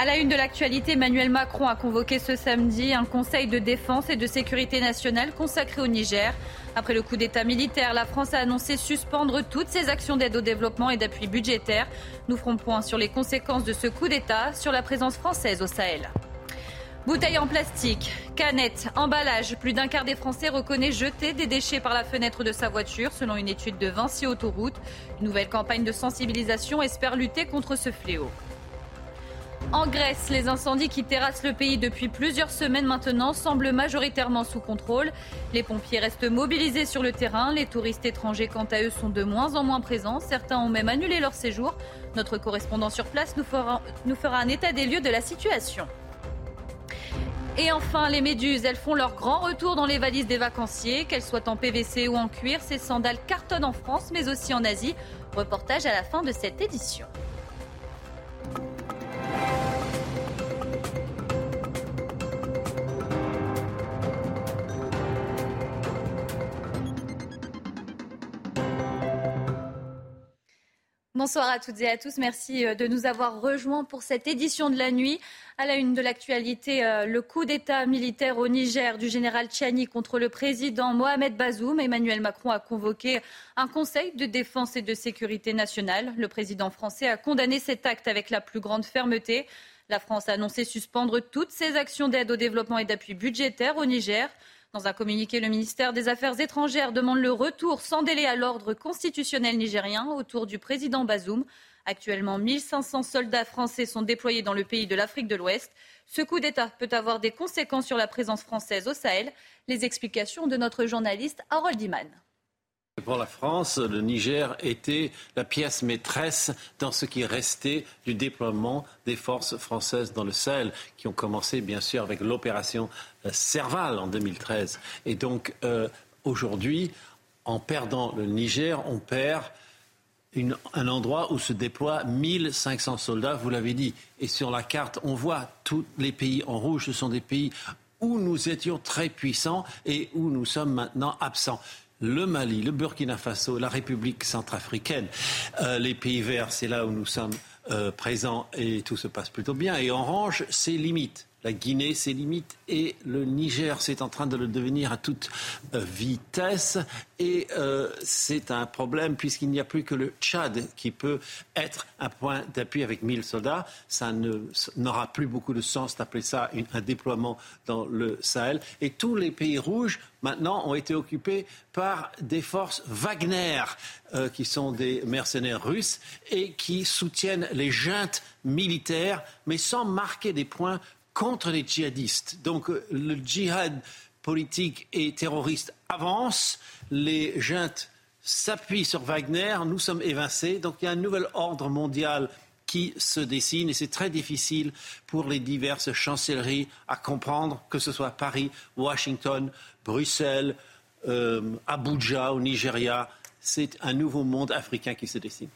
À la une de l'actualité, Emmanuel Macron a convoqué ce samedi un conseil de défense et de sécurité nationale consacré au Niger. Après le coup d'État militaire, la France a annoncé suspendre toutes ses actions d'aide au développement et d'appui budgétaire. Nous ferons point sur les conséquences de ce coup d'État sur la présence française au Sahel. Bouteilles en plastique, canettes, emballages. Plus d'un quart des Français reconnaît jeter des déchets par la fenêtre de sa voiture, selon une étude de Vinci Autoroute. Une nouvelle campagne de sensibilisation espère lutter contre ce fléau. En Grèce, les incendies qui terrassent le pays depuis plusieurs semaines maintenant semblent majoritairement sous contrôle. Les pompiers restent mobilisés sur le terrain. Les touristes étrangers, quant à eux, sont de moins en moins présents. Certains ont même annulé leur séjour. Notre correspondant sur place nous fera, un état des lieux de la situation. Et enfin, les méduses, elles font leur grand retour dans les valises des vacanciers, qu'elles soient en PVC ou en cuir. Ces sandales cartonnent en France, mais aussi en Asie. Reportage à la fin de cette édition. Bonsoir à toutes et à tous. Merci euh, de nous avoir rejoints pour cette édition de la nuit. À la une de l'actualité, euh, le coup d'État militaire au Niger du général Tchani contre le président Mohamed Bazoum. Emmanuel Macron a convoqué un conseil de défense et de sécurité nationale. Le président français a condamné cet acte avec la plus grande fermeté. La France a annoncé suspendre toutes ses actions d'aide au développement et d'appui budgétaire au Niger. Dans un communiqué, le ministère des Affaires étrangères demande le retour sans délai à l'ordre constitutionnel nigérien autour du président Bazoum. Actuellement, 1500 soldats français sont déployés dans le pays de l'Afrique de l'Ouest. Ce coup d'État peut avoir des conséquences sur la présence française au Sahel. Les explications de notre journaliste Harold Iman. Pour la France, le Niger était la pièce maîtresse dans ce qui restait du déploiement des forces françaises dans le Sahel, qui ont commencé bien sûr avec l'opération euh, Serval en 2013. Et donc euh, aujourd'hui, en perdant le Niger, on perd un endroit où se déploient 1500 soldats, vous l'avez dit. Et sur la carte, on voit tous les pays en rouge, ce sont des pays où nous étions très puissants et où nous sommes maintenant absents le Mali, le Burkina Faso, la République centrafricaine, euh, les pays verts, c'est là où nous sommes euh, présents et tout se passe plutôt bien. Et orange, c'est limite la Guinée ses limites et le Niger, c'est en train de le devenir à toute euh, vitesse. Et euh, c'est un problème puisqu'il n'y a plus que le Tchad qui peut être un point d'appui avec 1000 soldats. Ça n'aura plus beaucoup de sens d'appeler ça un déploiement dans le Sahel. Et tous les pays rouges, maintenant, ont été occupés par des forces Wagner, euh, qui sont des mercenaires russes et qui soutiennent les juntes militaires, mais sans marquer des points contre les djihadistes. Donc euh, le djihad politique et terroriste avance, les juntes s'appuient sur Wagner, nous sommes évincés, donc il y a un nouvel ordre mondial qui se dessine et c'est très difficile pour les diverses chancelleries à comprendre, que ce soit Paris, Washington, Bruxelles, euh, Abuja au Nigeria. C'est un nouveau monde africain qui se dessine.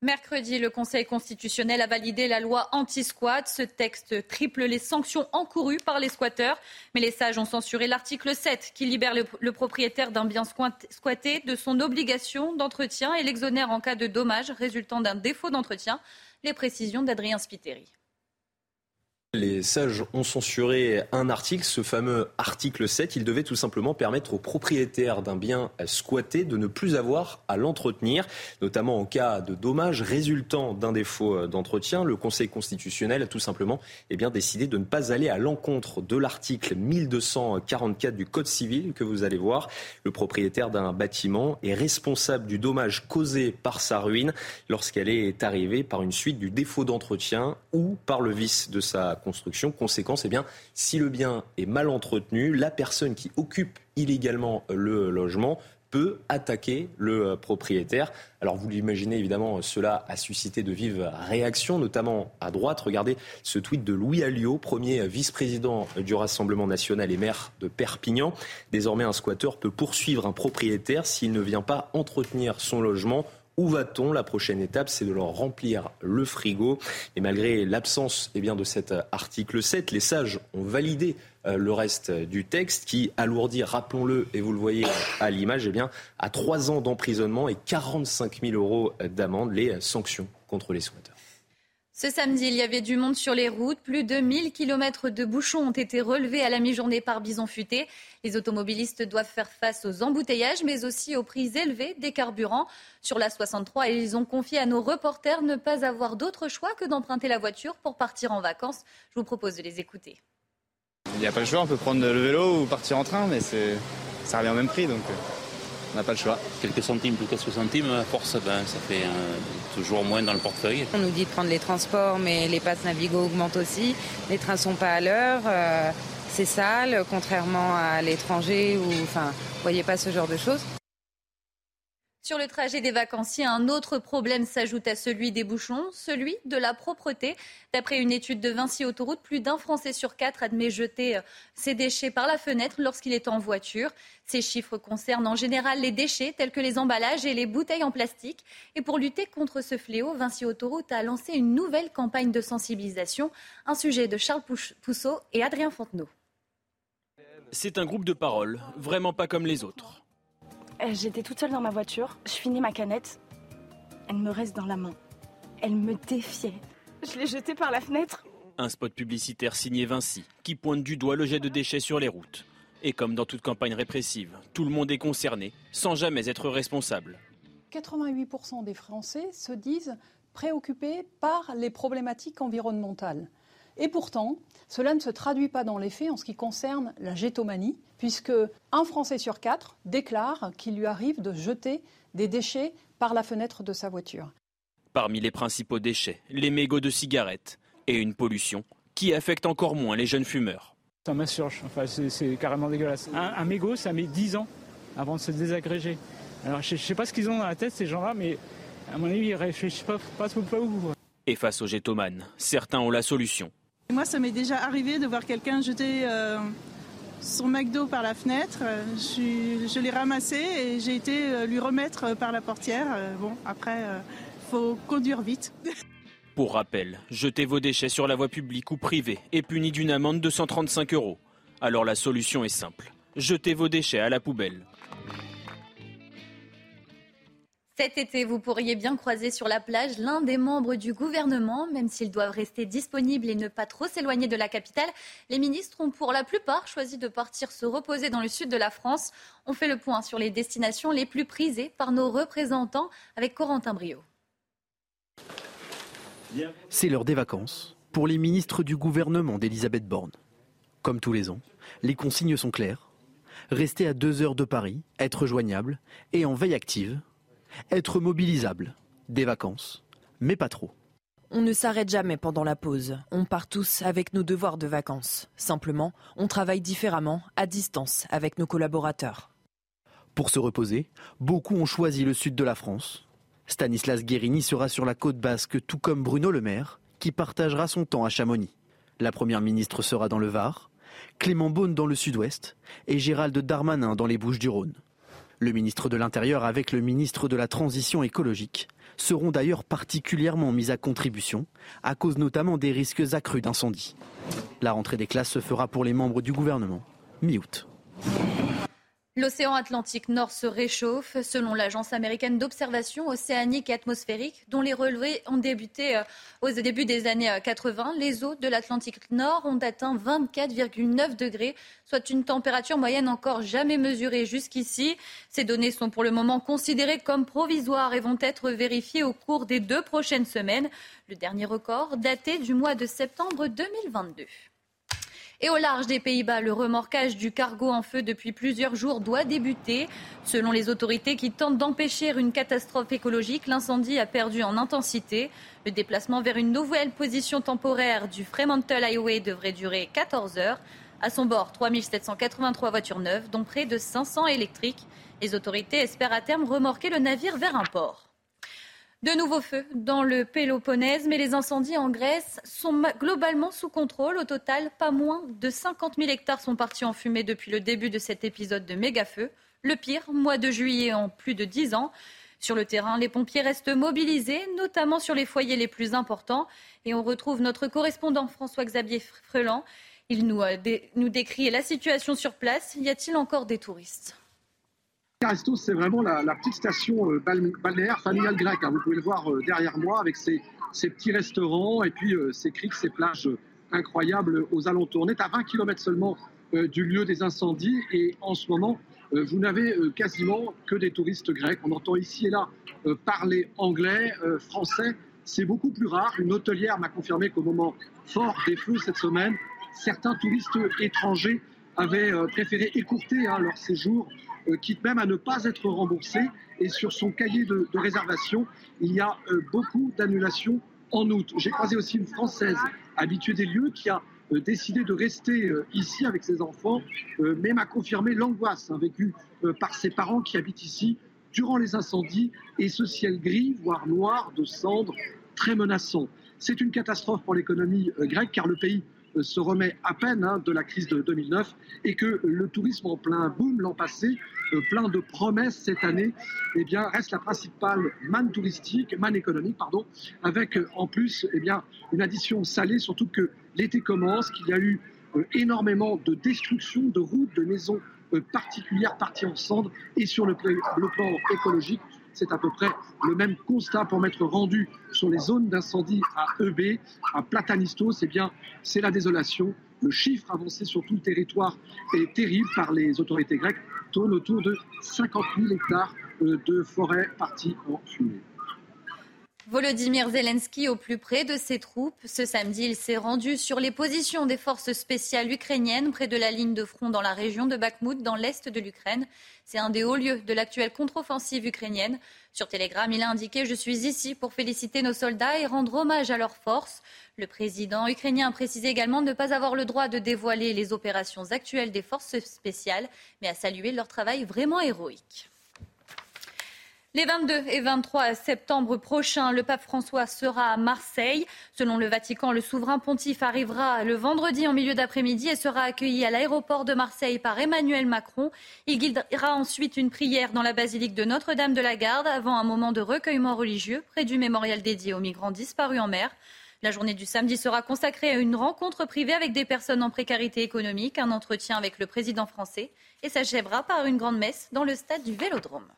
Mercredi, le Conseil constitutionnel a validé la loi anti-squat. Ce texte triple les sanctions encourues par les squatteurs. Mais les sages ont censuré l'article 7 qui libère le, propriétaire d'un bien squatté de son obligation d'entretien et l'exonère en cas de dommage résultant d'un défaut d'entretien. Les précisions d'Adrien Spiteri. Les sages ont censuré un article, ce fameux article 7. Il devait tout simplement permettre aux propriétaires d'un bien squatté de ne plus avoir à l'entretenir, notamment en cas de dommages résultant d'un défaut d'entretien. Le Conseil constitutionnel a tout simplement eh bien, décidé de ne pas aller à l'encontre de l'article 1244 du Code civil que vous allez voir. Le propriétaire d'un bâtiment est responsable du dommage causé par sa ruine lorsqu'elle est arrivée par une suite du défaut d'entretien ou par le vice de sa construction. Conséquence, eh bien, si le bien est mal entretenu, la personne qui occupe illégalement le logement peut attaquer le propriétaire. Alors vous l'imaginez évidemment, cela a suscité de vives réactions, notamment à droite. Regardez ce tweet de Louis Alliot, premier vice-président du Rassemblement national et maire de Perpignan. Désormais, un squatteur peut poursuivre un propriétaire s'il ne vient pas entretenir son logement où va-t-on? La prochaine étape, c'est de leur remplir le frigo. Et malgré l'absence eh bien, de cet article 7, les sages ont validé euh, le reste du texte qui alourdit, rappelons-le, et vous le voyez à l'image, eh bien, à trois ans d'emprisonnement et 45 000 euros d'amende les sanctions contre les squatteurs. Ce samedi, il y avait du monde sur les routes. Plus de 1000 km de bouchons ont été relevés à la mi-journée par Bison Futé. Les automobilistes doivent faire face aux embouteillages, mais aussi aux prix élevés des carburants. Sur la 63, ils ont confié à nos reporters ne pas avoir d'autre choix que d'emprunter la voiture pour partir en vacances. Je vous propose de les écouter. Il n'y a pas le choix, on peut prendre le vélo ou partir en train, mais ça revient au même prix. Donc... On n'a pas le choix. Quelques centimes plus quelques centimes, à force, ben, ça fait euh, toujours moins dans le portefeuille. On nous dit de prendre les transports, mais les passes Navigo augmentent aussi. Les trains ne sont pas à l'heure. Euh, c'est sale, contrairement à l'étranger où, enfin, vous voyez pas ce genre de choses. Sur le trajet des vacanciers, un autre problème s'ajoute à celui des bouchons, celui de la propreté. D'après une étude de Vinci Autoroute, plus d'un Français sur quatre admet jeter euh, ses déchets par la fenêtre lorsqu'il est en voiture. Ces chiffres concernent en général les déchets tels que les emballages et les bouteilles en plastique. Et pour lutter contre ce fléau, Vinci Autoroute a lancé une nouvelle campagne de sensibilisation, un sujet de Charles Pousseau et Adrien Fontenot. C'est un groupe de paroles, vraiment pas comme les autres. Euh, j'étais toute seule dans ma voiture, je finis ma canette, elle me reste dans la main. Elle me défiait. Je l'ai jetée par la fenêtre. Un spot publicitaire signé Vinci qui pointe du doigt le jet de déchets sur les routes. Et comme dans toute campagne répressive, tout le monde est concerné sans jamais être responsable. 88% des Français se disent préoccupés par les problématiques environnementales. Et pourtant, cela ne se traduit pas dans les faits en ce qui concerne la gétomanie, puisque un Français sur quatre déclare qu'il lui arrive de jeter des déchets par la fenêtre de sa voiture. Parmi les principaux déchets, les mégots de cigarettes et une pollution qui affecte encore moins les jeunes fumeurs. Ça m'insurge, enfin, c'est carrément dégueulasse. Un, mégot, ça met 10 ans avant de se désagréger. Alors je ne sais pas ce qu'ils ont dans la tête, ces gens-là, mais à mon avis, ils réfléchissent pas, pas, pas où. Et face aux gétomanes, certains ont la solution. Moi, ça m'est déjà arrivé de voir quelqu'un jeter euh, son McDo par la fenêtre. Je, l'ai ramassé et j'ai été euh, lui remettre par la portière. Euh, bon, après, faut conduire vite. Pour rappel, jeter vos déchets sur la voie publique ou privée est puni d'une amende de 135 euros. Alors la solution est simple. Jetez vos déchets à la poubelle. Cet été, vous pourriez bien croiser sur la plage l'un des membres du gouvernement, même s'ils doivent rester disponibles et ne pas trop s'éloigner de la capitale. Les ministres ont pour la plupart choisi de partir se reposer dans le sud de la France. On fait le point sur les destinations les plus prisées par nos représentants avec Corentin Brio. C'est l'heure des vacances pour les ministres du gouvernement d'Elisabeth Borne. Comme tous les ans, les consignes sont claires. Rester à deux heures de Paris, être joignable et en veille active être mobilisable. Des vacances, mais pas trop. On ne s'arrête jamais pendant la pause. On part tous avec nos devoirs de vacances. Simplement, on travaille différemment, à distance, avec nos collaborateurs. Pour se reposer, beaucoup ont choisi le sud de la France. Stanislas Guérini sera sur la côte basque, tout comme Bruno Le Maire, qui partagera son temps à Chamonix. La première ministre sera dans le Var, Clément Beaune dans le sud-ouest et Gérald Darmanin dans les Bouches du Rhône. Le ministre de l'Intérieur avec le ministre de la Transition écologique seront d'ailleurs particulièrement mis à contribution, à cause notamment des risques accrus d'incendie. La rentrée des classes se fera pour les membres du gouvernement mi-août. L'océan Atlantique Nord se réchauffe. Selon l'agence américaine d'observation océanique et atmosphérique, dont les relevés ont débuté euh, au début des années 80, euh, les eaux de l'Atlantique Nord ont atteint 24,9 degrés, soit une température moyenne encore jamais mesurée jusqu'ici. Ces données sont pour le moment considérées comme provisoires et vont être vérifiées au cours des deux prochaines semaines. Le dernier record daté du mois de septembre 2022. Et au large des Pays-Bas, le remorquage du cargo en feu depuis plusieurs jours doit débuter. Selon les autorités qui tentent d'empêcher une catastrophe écologique, l'incendie a perdu en intensité. Le déplacement vers une nouvelle position temporaire du Fremantle Highway devrait durer 14 heures. À son bord, 3783 voitures neuves, dont près de 500 électriques. Les autorités espèrent à terme remorquer le navire vers un port. De nouveaux feux dans le Péloponnèse, mais les incendies en Grèce sont globalement sous contrôle. Au total, pas moins de 50 000 hectares sont partis en fumée depuis le début de cet épisode de méga-feu. Le pire, mois de juillet en plus de 10 ans. Sur le terrain, les pompiers restent mobilisés, notamment sur les foyers les plus importants. Et on retrouve notre correspondant François-Xavier Freland. Il nous, euh, nous décrit la situation sur place. Y a-t-il encore des touristes? Carestos, c'est vraiment la, petite station euh, balnéaire familiale grecque. Hein. Vous pouvez le voir euh, derrière moi avec ses petits restaurants et puis ces criques, ces plages incroyables aux alentours. On est à 20 km seulement du lieu des incendies et en ce moment, vous n'avez quasiment que des touristes grecs. On entend ici et là parler anglais, français. C'est beaucoup plus rare. Une hôtelière m'a confirmé qu'au moment fort des feux cette semaine, certains touristes étrangers avaient préféré écourter hein, leur séjour euh, quitte même à ne pas être remboursé. Et sur son cahier de, réservation, il y a euh, beaucoup d'annulations en août. J'ai croisé aussi une Française habituée des lieux qui a euh, décidé de rester ici avec ses enfants, mais m'a confirmé l'angoisse hein, vécue par ses parents qui habitent ici durant les incendies et ce ciel gris, voire noir, de cendres, très menaçant. C'est une catastrophe pour l'économie grecque car le pays se remet à peine hein, de la crise de 2009 et que le tourisme en plein boom l'an passé, euh, plein de promesses cette année, eh bien, reste la principale manne touristique, manne économique, pardon, avec euh, en plus eh bien, une addition salée, surtout que l'été commence, qu'il y a eu euh, énormément de destruction de routes, de maisons particulières parties en cendres et sur le, le plan écologique, c'est à peu près le même constat pour m'être rendu sur les zones d'incendie à EB, à Platanistos. Eh bien, c'est la désolation. Le chiffre avancé sur tout le territoire est terrible par les autorités grecques, tourne autour de 50 000 hectares euh, de forêt partis en fumée. Volodymyr Zelensky au plus près de ses troupes. Ce samedi, il s'est rendu sur les positions des forces spéciales ukrainiennes près de la ligne de front dans la région de Bakhmut, dans l'est de l'Ukraine. C'est un des hauts lieux de l'actuelle contre-offensive ukrainienne. Sur Telegram, il a indiqué Je suis ici pour féliciter nos soldats et rendre hommage à leurs forces. Le président ukrainien a précisé également ne pas avoir le droit de dévoiler les opérations actuelles des forces spéciales, mais a salué leur travail vraiment héroïque. Les 22 et 23 septembre prochains, le pape François sera à Marseille. Selon le Vatican, le souverain pontife arrivera le vendredi en milieu d'après-midi et sera accueilli à l'aéroport de Marseille par Emmanuel Macron. Il guidera ensuite une prière dans la basilique de Notre-Dame de la Garde avant un moment de recueillement religieux près du mémorial dédié aux migrants disparus en mer. La journée du samedi sera consacrée à une rencontre privée avec des personnes en précarité économique, un entretien avec le président français et s'achèvera par une grande messe dans le stade du Vélodrome.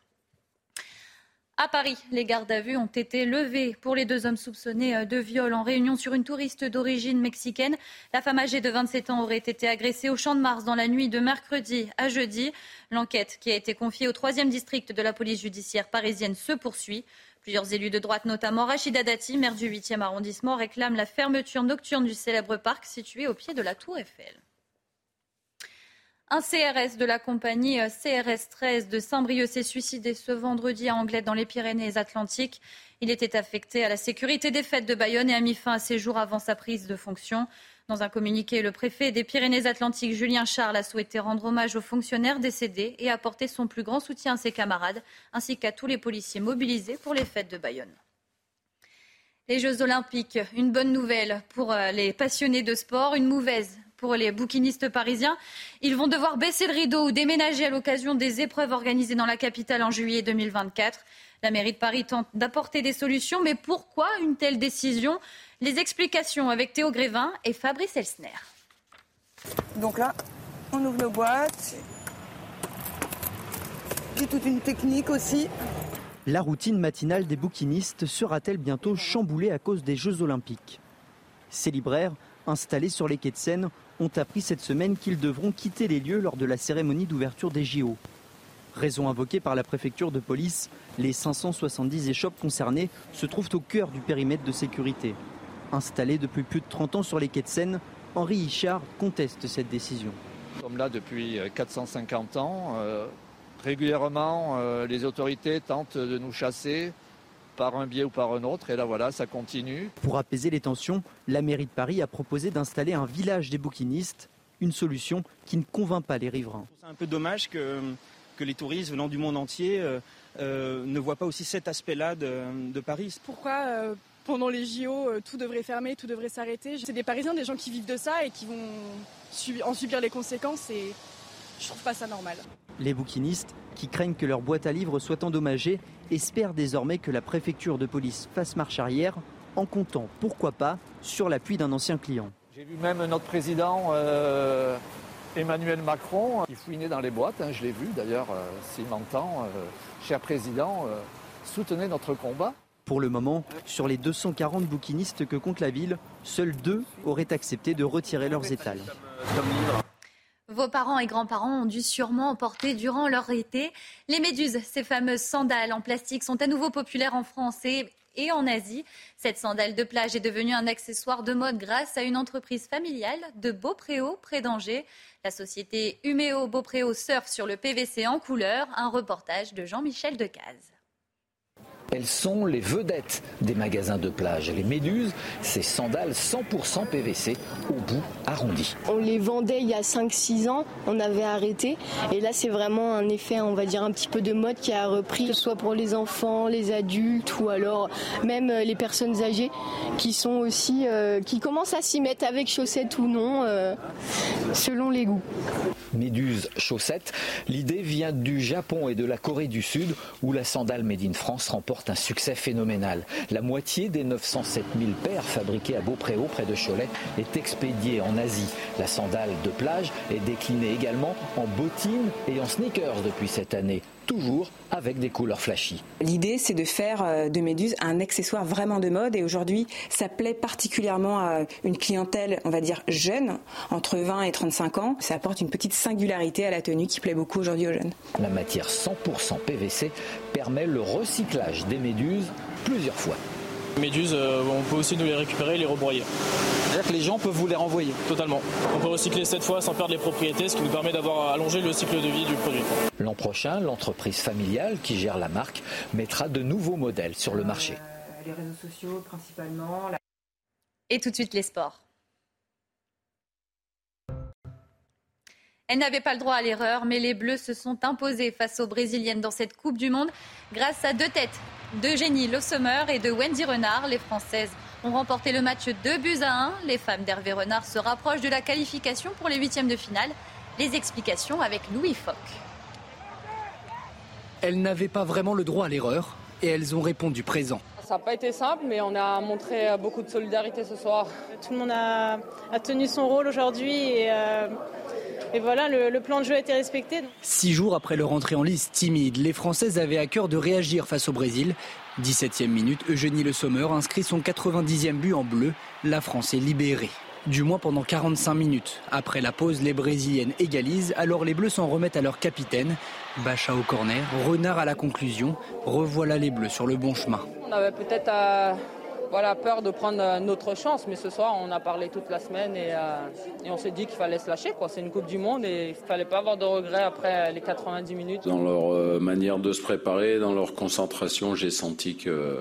À Paris, les gardes à vue ont été levées pour les deux hommes soupçonnés euh, de viol en réunion sur une touriste d'origine mexicaine. La femme âgée de 27 ans aurait été agressée au Champ de Mars dans la nuit de mercredi à jeudi. L'enquête qui a été confiée au troisième district de la police judiciaire parisienne se poursuit. Plusieurs élus de droite, notamment Rachida Dati, maire du 8e arrondissement, réclament la fermeture nocturne du célèbre parc situé au pied de la Tour Eiffel. Un CRS de la compagnie euh, CRS 13 de Saint-Brieuc s'est suicidé ce vendredi à Anglet dans les Pyrénées-Atlantiques. Il était affecté à la sécurité des fêtes de Bayonne et a mis fin à ses jours avant sa prise de fonction. Dans un communiqué, le préfet des Pyrénées-Atlantiques, Julien Charles, a souhaité rendre hommage aux fonctionnaires décédés et apporter son plus grand soutien à ses camarades, ainsi qu'à tous les policiers mobilisés pour les fêtes de Bayonne. Les Jeux Olympiques, une bonne nouvelle pour euh, les passionnés de sport, une mauvaise pour les bouquinistes parisiens. Ils vont devoir baisser le rideau ou déménager à l'occasion des épreuves organisées dans la capitale en juillet 2024. La mairie de Paris tente d'apporter des solutions, mais pourquoi une telle décision? Les explications avec Théo Grévin et Fabrice Elsner. Donc là, on ouvre nos boîtes. C'est toute une technique aussi. La routine matinale des bouquinistes sera-t-elle bientôt chamboulée à cause des Jeux Olympiques? Ces libraires, installés sur les quais de Seine, ont appris cette semaine qu'ils devront quitter les lieux lors de la cérémonie d'ouverture des JO. Raison invoquée par la préfecture de police, les 570 échoppes concernées se trouvent au cœur du périmètre de sécurité. Installé depuis plus de 30 ans sur les quais de Seine, Henri Hichard conteste cette décision. Nous là depuis 450 ans. Euh, régulièrement, euh, les autorités tentent de nous chasser par un biais ou par un autre. Et là, voilà, ça continue. Pour apaiser les tensions, la mairie de Paris a proposé d'installer un village des bouquinistes, une solution qui ne convainc pas les riverains. C'est un peu dommage que, que les touristes venant du monde entier euh, euh, ne voient pas aussi cet aspect-là de, Paris. Pourquoi euh, pendant les JO, tout devrait fermer, tout devrait s'arrêter? C'est des Parisiens, des gens qui vivent de ça et qui vont en subir les conséquences. Et je trouve pas ça normal. Les bouquinistes, qui craignent que leur boîte à livres soit endommagée, espèrent désormais que la préfecture de police fasse marche arrière, en comptant, pourquoi pas, sur l'appui d'un ancien client. J'ai vu même notre président euh, Emmanuel Macron qui fouinait dans les boîtes, hein, je l'ai vu d'ailleurs, euh, s'il m'entend, euh, cher président, soutenez notre combat. Pour le moment, sur les 240 bouquinistes que compte la ville, seuls deux auraient accepté de retirer leurs étals. Vos parents et grands-parents ont dû sûrement emporter durant leur été les méduses. Ces fameuses sandales en plastique sont à nouveau populaires en France et, en Asie. Cette sandale de plage est devenue un accessoire de mode grâce à une entreprise familiale de Beaupréau, près d'Angers. La société Huméo Beaupréau surfe sur le PVC en couleur. Un reportage de Jean-Michel Decaze. Elles sont les vedettes des magasins de plage. Les méduses, ces sandales 100% PVC au bout arrondi. On les vendait il y a 5-6 ans, on avait arrêté. Et là, c'est vraiment un effet, on va dire, un petit peu de mode qui a repris, que ce soit pour les enfants, les adultes ou alors même euh, les personnes âgées qui sont aussi, euh, qui commencent à s'y mettre avec chaussettes ou non, euh, selon les goûts. Méduse chaussettes, l'idée vient du Japon et de la Corée du Sud où la sandale Made in France remporte un succès phénoménal. La moitié des 907 000 paires fabriquées à Beaupréau, près de Cholet, est expédiée en Asie. La sandale de plage est déclinée également en bottines et en sneakers depuis cette année toujours avec des couleurs flashy. L'idée, c'est de faire euh, de Méduse un accessoire vraiment de mode et aujourd'hui, ça plaît particulièrement à une clientèle, on va dire, jeune, entre 20 et 35 ans. Ça apporte une petite singularité à la tenue qui plaît beaucoup aujourd'hui aux jeunes. La matière 100% PVC permet le recyclage des méduses plusieurs fois. Méduses, euh, on peut aussi nous les récupérer et les rebroyer. C'est-à-dire que les gens peuvent vous les renvoyer Totalement. On peut recycler cette fois sans perdre les propriétés, ce qui nous permet d'avoir allongé le cycle de vie du produit. L'an prochain, l'entreprise familiale qui gère la marque mettra de nouveaux modèles sur le marché. Euh, les réseaux sociaux principalement. Et tout de suite les sports. Elle n'avait pas le droit à l'erreur, mais les Bleus se sont imposés face aux Brésiliennes dans cette Coupe du Monde grâce à deux têtes d'Eugénie Le Sommer et de Wendy Renard. Les Françaises ont remporté le match 2 buts à 1. Les femmes d'Hervé Renard se rapprochent de la qualification pour les huitièmes de finale. Les explications avec Louis Foch. Elles n'avaient pas vraiment le droit à l'erreur et elles ont répondu présent. Ça n'a pas été simple, mais on a montré beaucoup de solidarité ce soir. Tout le monde a, tenu son rôle aujourd'hui et, euh, et voilà, le, plan de jeu a été respecté. Six jours après leur entrée en liste timide, les Françaises avaient à cœur de réagir face au Brésil. 17e minute, Eugénie Le Sommer inscrit son 90e but en bleu. La France est libérée. Du moins pendant 45 minutes. Après la pause, les Brésiliennes égalisent, alors les Bleus s'en remettent à leur capitaine. Bacha au corner, Renard à la conclusion. Revoilà les Bleus sur le bon chemin. On avait peut-être à voilà, peur de prendre notre chance. Mais ce soir, on a parlé toute la semaine et, euh, on s'est dit qu'il fallait se lâcher. C'est une Coupe du Monde et il ne fallait pas avoir de regrets après les 90 minutes. Dans leur euh, manière de se préparer, dans leur concentration, j'ai senti qu'elles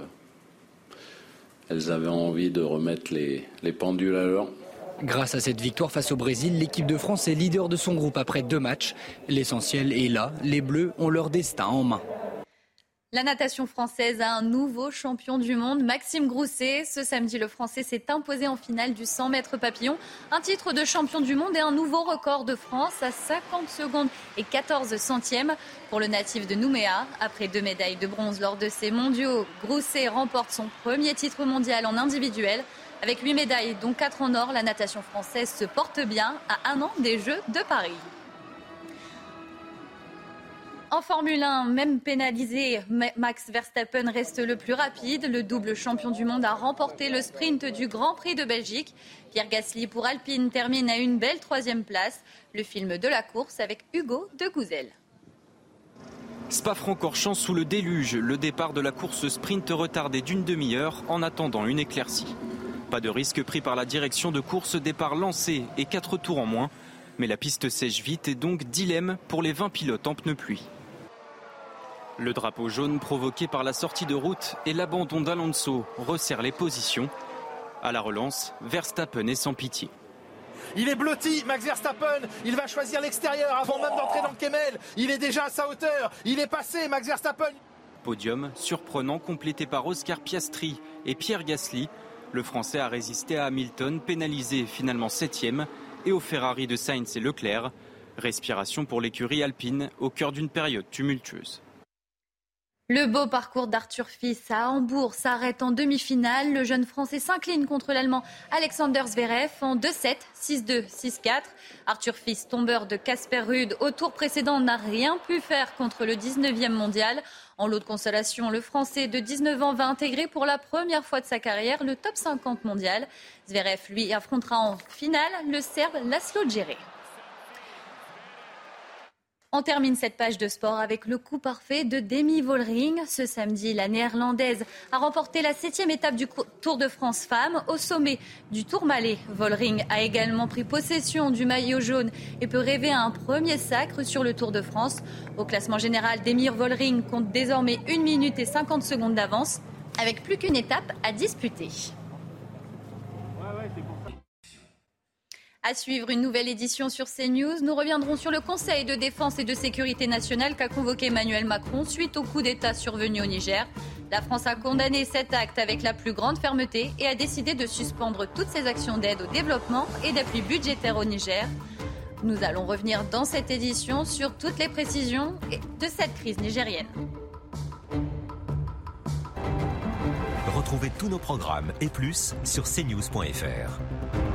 avaient envie de remettre les, les pendules à l'heure. Grâce à cette victoire face au Brésil, l'équipe de France est leader de son groupe après deux matchs. L'essentiel est là, les Bleus ont leur destin en main. La natation française a un nouveau champion du monde, Maxime Grousset. Ce samedi, le Français s'est imposé en finale du 100 mètres papillon. Un titre de champion du monde et un nouveau record de France à 50 secondes et 14 centièmes pour le natif de Nouméa. Après deux médailles de bronze lors de ces mondiaux, Grousset remporte son premier titre mondial en individuel. Avec huit médailles, dont quatre en or, la natation française se porte bien à un an des Jeux de Paris. En Formule 1, même pénalisé, Max Verstappen reste le plus rapide. Le double champion du monde a remporté le sprint du Grand Prix de Belgique. Pierre Gasly pour Alpine termine à une belle troisième place. Le film de la course avec Hugo de Gouzel. Spa-Francorchamps sous le déluge. Le départ de la course sprint retardé d'une demi-heure en attendant une éclaircie. Pas de risque pris par la direction de course, départ lancé et quatre tours en moins. Mais la piste sèche vite et donc dilemme pour les 20 pilotes en pneus pluie. Le drapeau jaune provoqué par la sortie de route et l'abandon d'Alonso resserre les positions. À la relance, Verstappen est sans pitié. Il est blotti, Max Verstappen. Il va choisir l'extérieur avant même d'entrer dans le Kemmel. Il est déjà à sa hauteur. Il est passé, Max Verstappen. Podium surprenant complété par Oscar Piastri et Pierre Gasly. Le Français a résisté à Hamilton, pénalisé finalement septième, et au Ferrari de Sainz et Leclerc. Respiration pour l'écurie alpine au cœur d'une période tumultueuse. Le beau parcours d'Arthur Fils à Hambourg s'arrête en demi-finale. Le jeune Français s'incline contre l'Allemand Alexander Zverev en 2-7, 6-2, 6-4. Arthur Fils, tombeur de Casper Ruud au tour précédent, n'a rien pu faire contre le 19e mondial. En lot de consolation, le Français de 19 ans va intégrer pour la première fois de sa carrière le top 50 mondial. Zverev, lui, affrontera en finale le Serbe Laszlo Djere. On termine cette page de sport avec le coup parfait de Demi Vollering. Ce samedi, la néerlandaise a remporté la septième étape du Tour de France Femmes au sommet du Tourmalet. Vollering a également pris possession du maillot jaune et peut rêver à un premier sacre sur le Tour de France. Au classement général, Demir Vollering compte désormais 1 minute et 50 secondes d'avance avec plus qu'une étape à disputer. À suivre une nouvelle édition sur CNews, nous reviendrons sur le Conseil de défense et de sécurité nationale qu'a convoqué Emmanuel Macron suite au coup d'État survenu au Niger. La France a condamné cet acte avec la plus grande fermeté et a décidé de suspendre toutes ses actions d'aide au développement et d'appui budgétaire au Niger. Nous allons revenir dans cette édition sur toutes les précisions de cette crise nigérienne. Retrouvez tous nos programmes et plus sur cnews.fr.